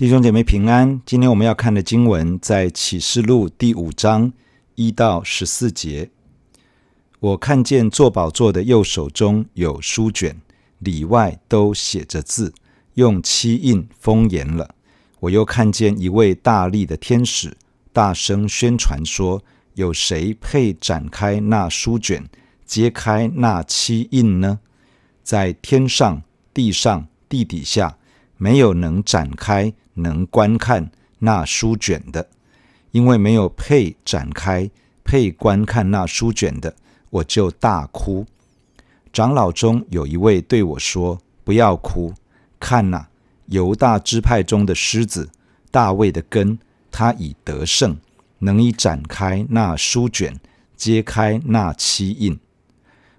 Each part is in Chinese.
弟兄姐妹平安，今天我们要看的经文在启示录第五章一到十四节。我看见坐宝座的右手中有书卷，里外都写着字，用漆印封严了。我又看见一位大力的天使，大声宣传说：有谁配展开那书卷，揭开那漆印呢？在天上、地上、地底下，没有能展开。能观看那书卷的，因为没有配展开、配观看那书卷的，我就大哭。长老中有一位对我说：“不要哭，看哪，犹大支派中的狮子，大卫的根，他已得胜，能以展开那书卷，揭开那漆印。”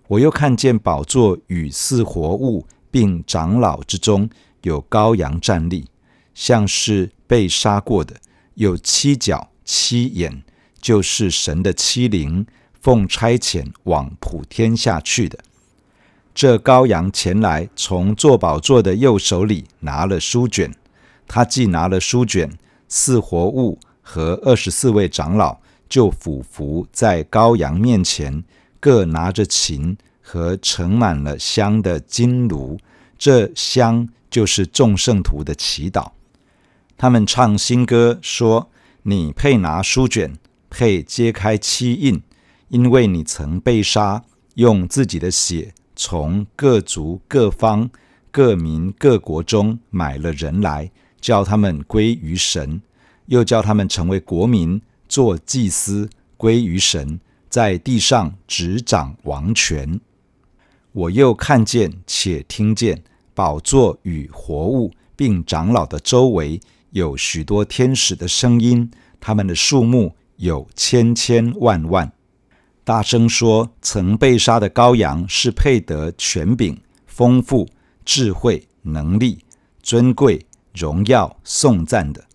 我又看见宝座与四活物并长老之中有羔羊站立。像是被杀过的，有七角七眼，就是神的七灵，奉差遣往普天下去的。这羔羊前来，从坐宝座的右手里拿了书卷。他既拿了书卷，四活物和二十四位长老就俯伏在羔羊面前，各拿着琴和盛满了香的金炉。这香就是众圣徒的祈祷。他们唱新歌，说：“你配拿书卷，配揭开漆印，因为你曾被杀，用自己的血从各族、各方、各民、各国中买了人来，叫他们归于神，又叫他们成为国民，做祭司，归于神，在地上执掌王权。”我又看见且听见宝座与活物并长老的周围。有许多天使的声音，他们的数目有千千万万，大声说：“曾被杀的羔羊是配得权柄、丰富、智慧、能力、尊贵、荣耀、颂赞的。”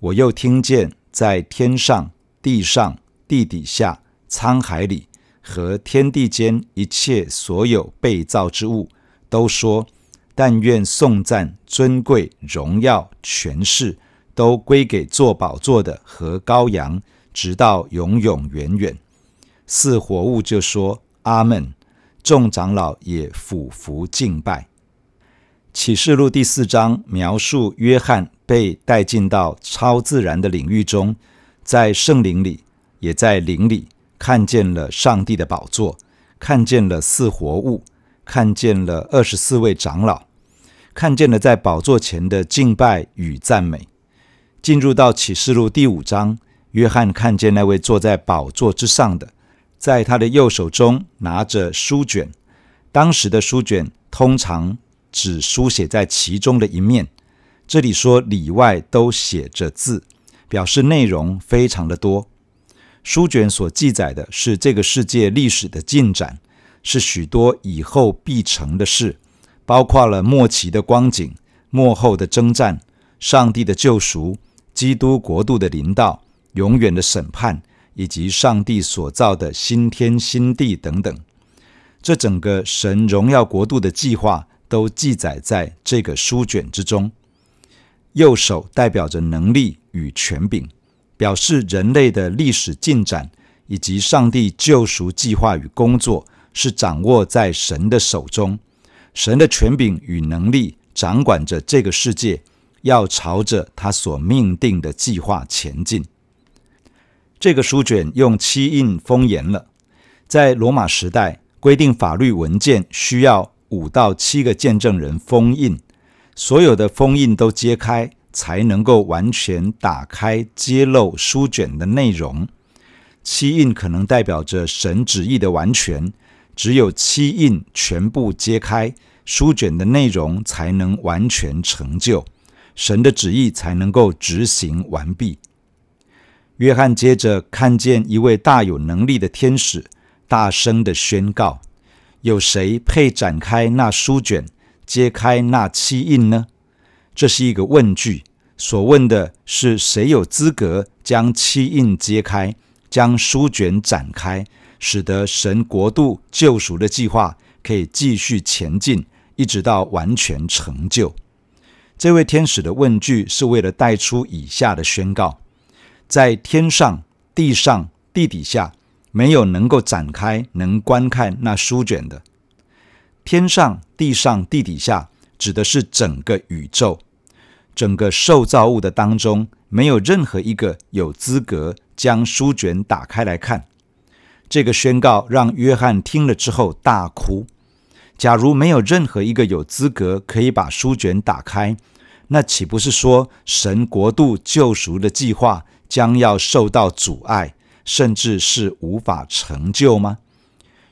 我又听见在天上、地上、地底下、沧海里和天地间一切所有被造之物，都说。但愿颂赞、尊贵、荣耀、权势，都归给坐宝座的和羔羊，直到永永远远。四活物就说：“阿门。”众长老也俯伏敬拜。启示录第四章描述约翰被带进到超自然的领域中，在圣灵里，也在灵里，看见了上帝的宝座，看见了四活物。看见了二十四位长老，看见了在宝座前的敬拜与赞美。进入到启示录第五章，约翰看见那位坐在宝座之上的，在他的右手中拿着书卷。当时的书卷通常只书写在其中的一面，这里说里外都写着字，表示内容非常的多。书卷所记载的是这个世界历史的进展。是许多以后必成的事，包括了末期的光景、末后的征战、上帝的救赎、基督国度的临到、永远的审判，以及上帝所造的新天新地等等。这整个神荣耀国度的计划都记载在这个书卷之中。右手代表着能力与权柄，表示人类的历史进展以及上帝救赎计划与工作。是掌握在神的手中，神的权柄与能力掌管着这个世界，要朝着他所命定的计划前进。这个书卷用漆印封严了，在罗马时代规定法律文件需要五到七个见证人封印，所有的封印都揭开，才能够完全打开揭露书卷的内容。漆印可能代表着神旨意的完全。只有漆印全部揭开，书卷的内容才能完全成就，神的旨意才能够执行完毕。约翰接着看见一位大有能力的天使，大声地宣告：“有谁配展开那书卷，揭开那漆印呢？”这是一个问句，所问的是谁有资格将漆印揭开，将书卷展开。使得神国度救赎的计划可以继续前进，一直到完全成就。这位天使的问句是为了带出以下的宣告：在天上、地上、地底下，没有能够展开、能观看那书卷的。天上、地上、地底下，指的是整个宇宙，整个受造物的当中，没有任何一个有资格将书卷打开来看。这个宣告让约翰听了之后大哭。假如没有任何一个有资格可以把书卷打开，那岂不是说神国度救赎的计划将要受到阻碍，甚至是无法成就吗？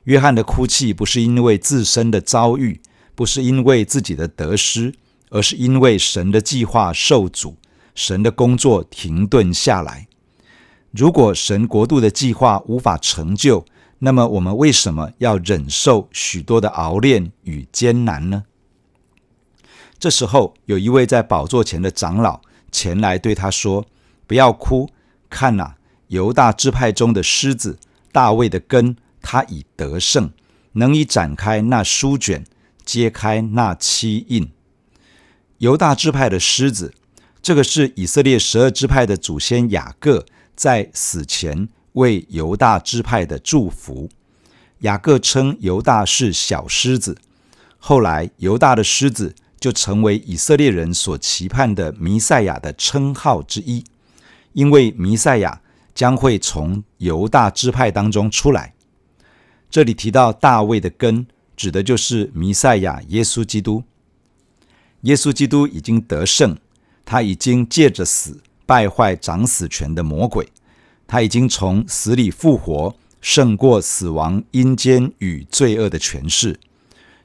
约翰的哭泣不是因为自身的遭遇，不是因为自己的得失，而是因为神的计划受阻，神的工作停顿下来。如果神国度的计划无法成就，那么我们为什么要忍受许多的熬炼与艰难呢？这时候，有一位在宝座前的长老前来对他说：“不要哭，看呐，犹大支派中的狮子大卫的根。”他已得胜，能以展开那书卷，揭开那七印。犹大支派的狮子，这个是以色列十二支派的祖先雅各在死前为犹大支派的祝福。雅各称犹大是小狮子，后来犹大的狮子就成为以色列人所期盼的弥赛亚的称号之一，因为弥赛亚将会从犹大支派当中出来。这里提到大卫的根，指的就是弥赛亚耶稣基督。耶稣基督已经得胜，他已经借着死败坏掌死权的魔鬼，他已经从死里复活，胜过死亡、阴间与罪恶的权势。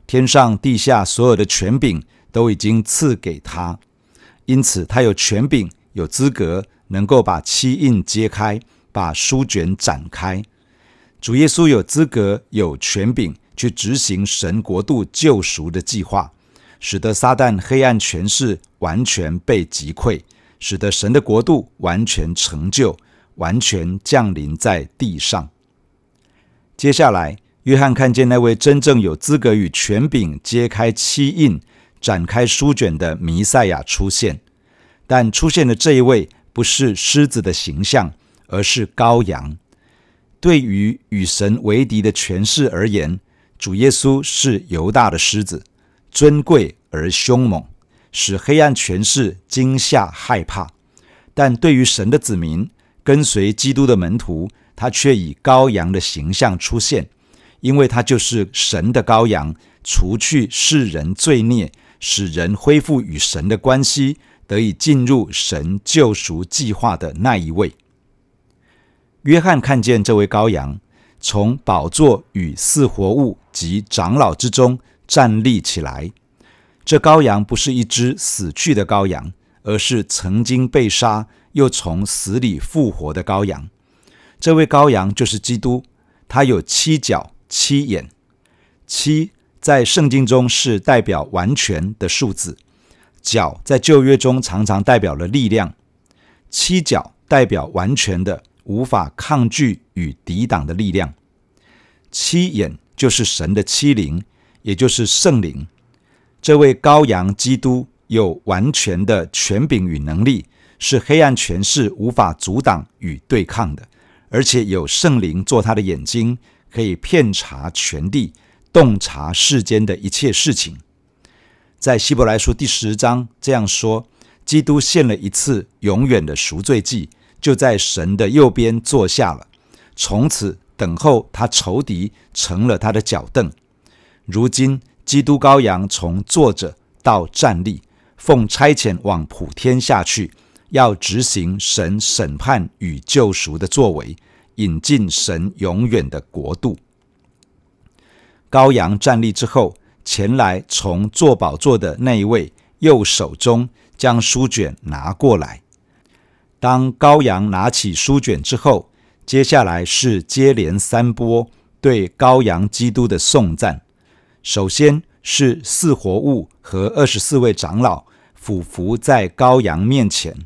天上地下所有的权柄都已经赐给他，因此他有权柄、有资格，能够把七印揭开，把书卷展开。主耶稣有资格、有权柄去执行神国度救赎的计划，使得撒旦黑暗权势完全被击溃，使得神的国度完全成就、完全降临在地上。接下来，约翰看见那位真正有资格与权柄揭开七印、展开书卷的弥赛亚出现，但出现的这一位不是狮子的形象，而是羔羊。对于与神为敌的权势而言，主耶稣是犹大的狮子，尊贵而凶猛，使黑暗权势惊吓害怕。但对于神的子民，跟随基督的门徒，他却以羔羊的形象出现，因为他就是神的羔羊，除去世人罪孽，使人恢复与神的关系，得以进入神救赎计划的那一位。约翰看见这位羔羊从宝座与四活物及长老之中站立起来。这羔羊不是一只死去的羔羊，而是曾经被杀又从死里复活的羔羊。这位羔羊就是基督，他有七角七眼。七在圣经中是代表完全的数字，角在旧约中常常代表了力量。七角代表完全的。无法抗拒与抵挡的力量。七眼就是神的七灵，也就是圣灵。这位羔羊基督有完全的权柄与能力，是黑暗权势无法阻挡与对抗的，而且有圣灵做他的眼睛，可以遍察全地，洞察世间的一切事情。在希伯来书第十章这样说：基督献了一次永远的赎罪祭。就在神的右边坐下了，从此等候他仇敌成了他的脚凳。如今，基督羔羊从坐着到站立，奉差遣往普天下去，要执行神审判与救赎的作为，引进神永远的国度。羔羊站立之后，前来从坐宝座的那一位右手中将书卷拿过来。当羔羊拿起书卷之后，接下来是接连三波对羔羊基督的颂赞。首先是四活物和二十四位长老俯伏在羔羊面前，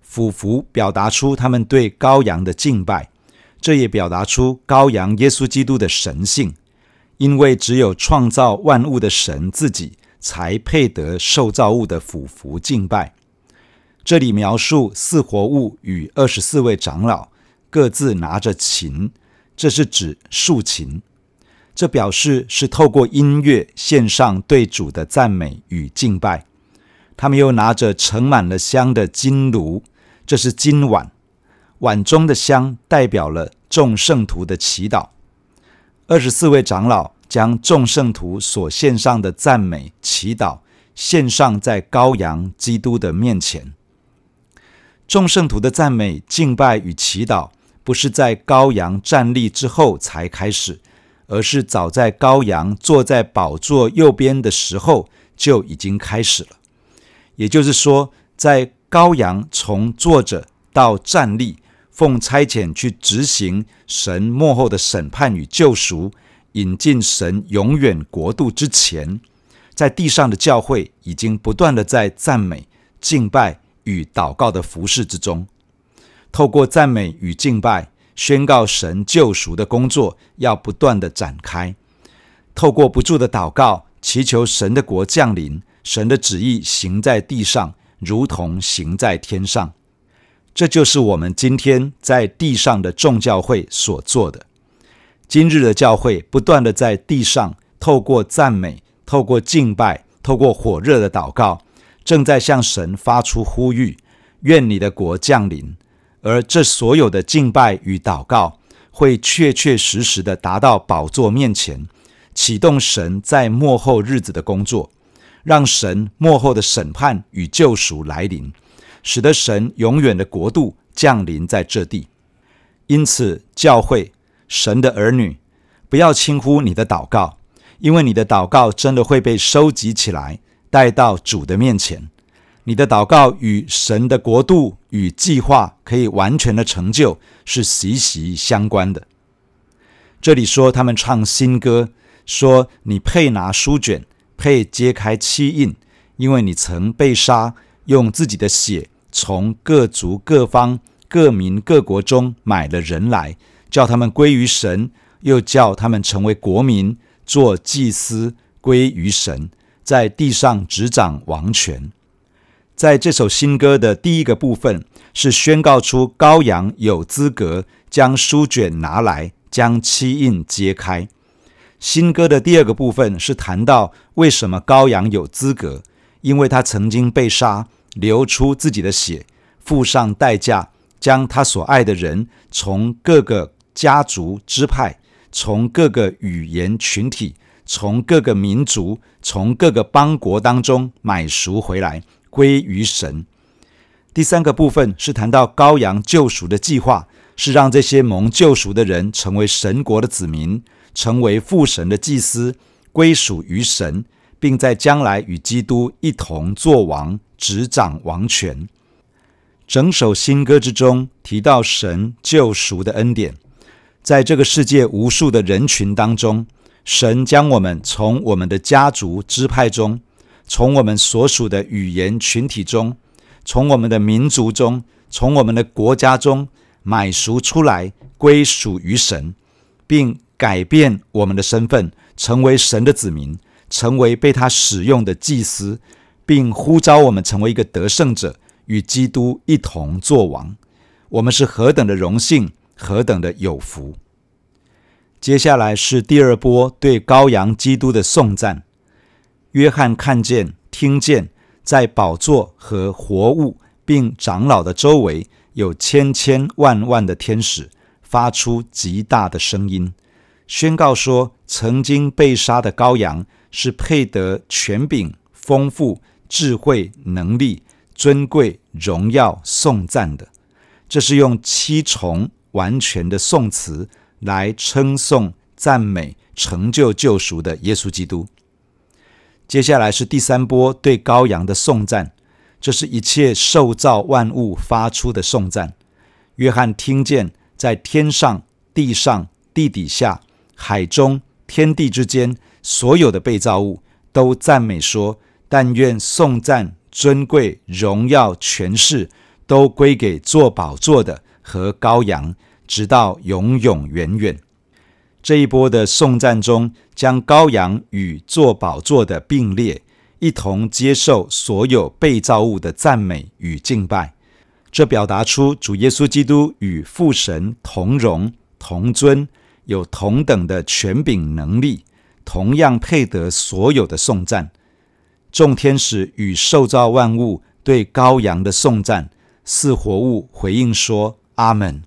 俯伏表达出他们对羔羊的敬拜，这也表达出羔羊耶稣基督的神性，因为只有创造万物的神自己才配得受造物的俯伏敬拜。这里描述四活物与二十四位长老各自拿着琴，这是指竖琴。这表示是透过音乐献上对主的赞美与敬拜。他们又拿着盛满了香的金炉，这是金碗，碗中的香代表了众圣徒的祈祷。二十四位长老将众圣徒所献上的赞美、祈祷献上在羔羊基督的面前。众圣徒的赞美、敬拜与祈祷，不是在羔羊站立之后才开始。而是早在羔羊坐在宝座右边的时候就已经开始了。也就是说，在羔羊从坐着到站立，奉差遣去执行神幕后的审判与救赎，引进神永远国度之前，在地上的教会已经不断的在赞美、敬拜与祷告的服事之中，透过赞美与敬拜。宣告神救赎的工作要不断地展开，透过不住的祷告，祈求神的国降临，神的旨意行在地上，如同行在天上。这就是我们今天在地上的众教会所做的。今日的教会不断的在地上，透过赞美，透过敬拜，透过火热的祷告，正在向神发出呼吁：愿你的国降临。而这所有的敬拜与祷告，会确确实实的达到宝座面前，启动神在幕后日子的工作，让神幕后的审判与救赎来临，使得神永远的国度降临在这地。因此，教会神的儿女，不要轻忽你的祷告，因为你的祷告真的会被收集起来，带到主的面前。你的祷告与神的国度与计划可以完全的成就，是息息相关的。这里说他们唱新歌，说你配拿书卷，配揭开七印，因为你曾被杀，用自己的血从各族各方各民各国中买了人来，叫他们归于神，又叫他们成为国民，做祭司归于神，在地上执掌王权。在这首新歌的第一个部分，是宣告出羔羊有资格将书卷拿来，将七印揭开。新歌的第二个部分是谈到为什么羔羊有资格，因为他曾经被杀，流出自己的血，付上代价，将他所爱的人从各个家族支派，从各个语言群体，从各个民族，从各个邦国当中买赎回来。归于神。第三个部分是谈到羔羊救赎的计划，是让这些蒙救赎的人成为神国的子民，成为父神的祭司，归属于神，并在将来与基督一同作王，执掌王权。整首新歌之中提到神救赎的恩典，在这个世界无数的人群当中，神将我们从我们的家族支派中。从我们所属的语言群体中，从我们的民族中，从我们的国家中买赎出来，归属于神，并改变我们的身份，成为神的子民，成为被他使用的祭司，并呼召我们成为一个得胜者，与基督一同作王。我们是何等的荣幸，何等的有福！接下来是第二波对羔羊基督的颂赞。约翰看见、听见，在宝座和活物并长老的周围有千千万万的天使，发出极大的声音，宣告说：曾经被杀的羔羊是配得权柄、丰富、智慧、能力、尊贵、荣耀、颂赞的。这是用七重完全的颂词来称颂、赞美成就救赎的耶稣基督。接下来是第三波对羔羊的颂赞，这是一切受造万物发出的颂赞。约翰听见，在天上、地上、地底下、海中、天地之间，所有的被造物都赞美说：“但愿颂赞、尊贵、荣耀、权势都归给坐宝座的和羔羊，直到永永远远。”这一波的颂赞中，将羔羊与坐宝座的并列，一同接受所有被造物的赞美与敬拜。这表达出主耶稣基督与父神同荣同尊，有同等的权柄能力，同样配得所有的颂赞。众天使与受造万物对羔羊的颂赞，四活物回应说：“阿门。”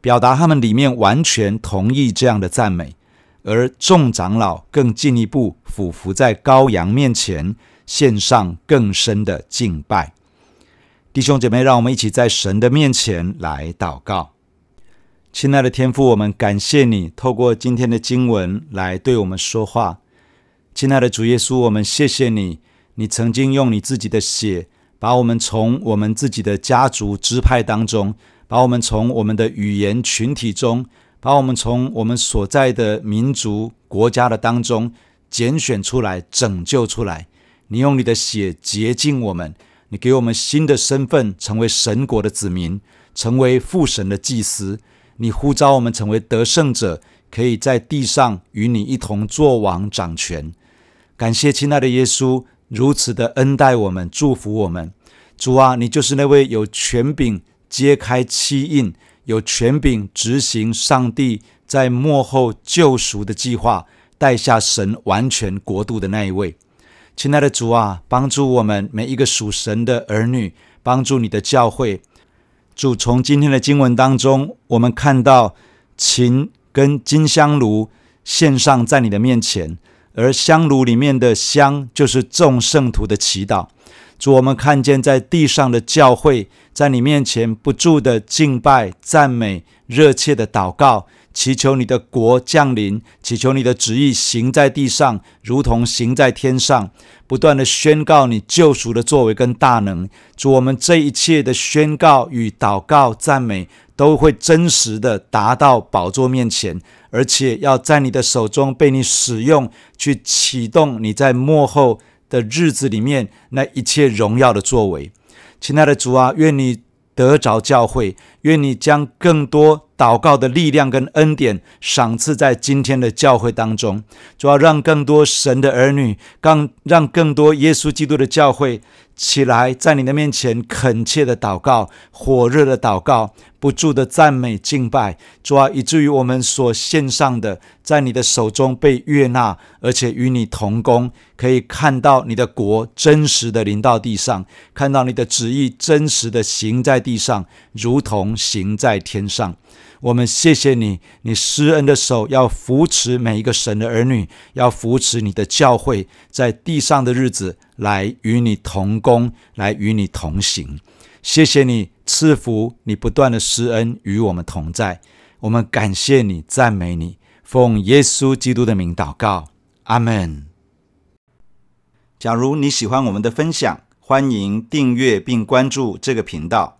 表达他们里面完全同意这样的赞美。而众长老更进一步俯伏在羔羊面前，献上更深的敬拜。弟兄姐妹，让我们一起在神的面前来祷告。亲爱的天父，我们感谢你透过今天的经文来对我们说话。亲爱的主耶稣，我们谢谢你，你曾经用你自己的血，把我们从我们自己的家族支派当中，把我们从我们的语言群体中。把我们从我们所在的民族国家的当中拣选出来，拯救出来。你用你的血洁净我们，你给我们新的身份，成为神国的子民，成为父神的祭司。你呼召我们成为得胜者，可以在地上与你一同作王掌权。感谢亲爱的耶稣如此的恩待我们，祝福我们。主啊，你就是那位有权柄揭开七印。有权柄执行上帝在幕后救赎的计划，带下神完全国度的那一位，亲爱的主啊，帮助我们每一个属神的儿女，帮助你的教会。主，从今天的经文当中，我们看到琴跟金香炉献上在你的面前，而香炉里面的香就是众圣徒的祈祷。主，我们看见在地上的教会，在你面前不住的敬拜、赞美、热切的祷告，祈求你的国降临，祈求你的旨意行在地上，如同行在天上，不断的宣告你救赎的作为跟大能。主，我们这一切的宣告与祷告、赞美，都会真实的达到宝座面前，而且要在你的手中被你使用，去启动你在幕后。的日子里面，那一切荣耀的作为，亲爱的主啊，愿你得着教会，愿你将更多祷告的力量跟恩典赏赐在今天的教会当中，主要让更多神的儿女，让让更多耶稣基督的教会起来，在你的面前恳切的祷告，火热的祷告。不住的赞美敬拜，主要，以至于我们所献上的，在你的手中被悦纳，而且与你同工，可以看到你的国真实的临到地上，看到你的旨意真实的行在地上，如同行在天上。我们谢谢你，你施恩的手要扶持每一个神的儿女，要扶持你的教会，在地上的日子来与你同工，来与你同行。谢谢你赐福，你不断的施恩与我们同在，我们感谢你，赞美你，奉耶稣基督的名祷告，阿门。假如你喜欢我们的分享，欢迎订阅并关注这个频道。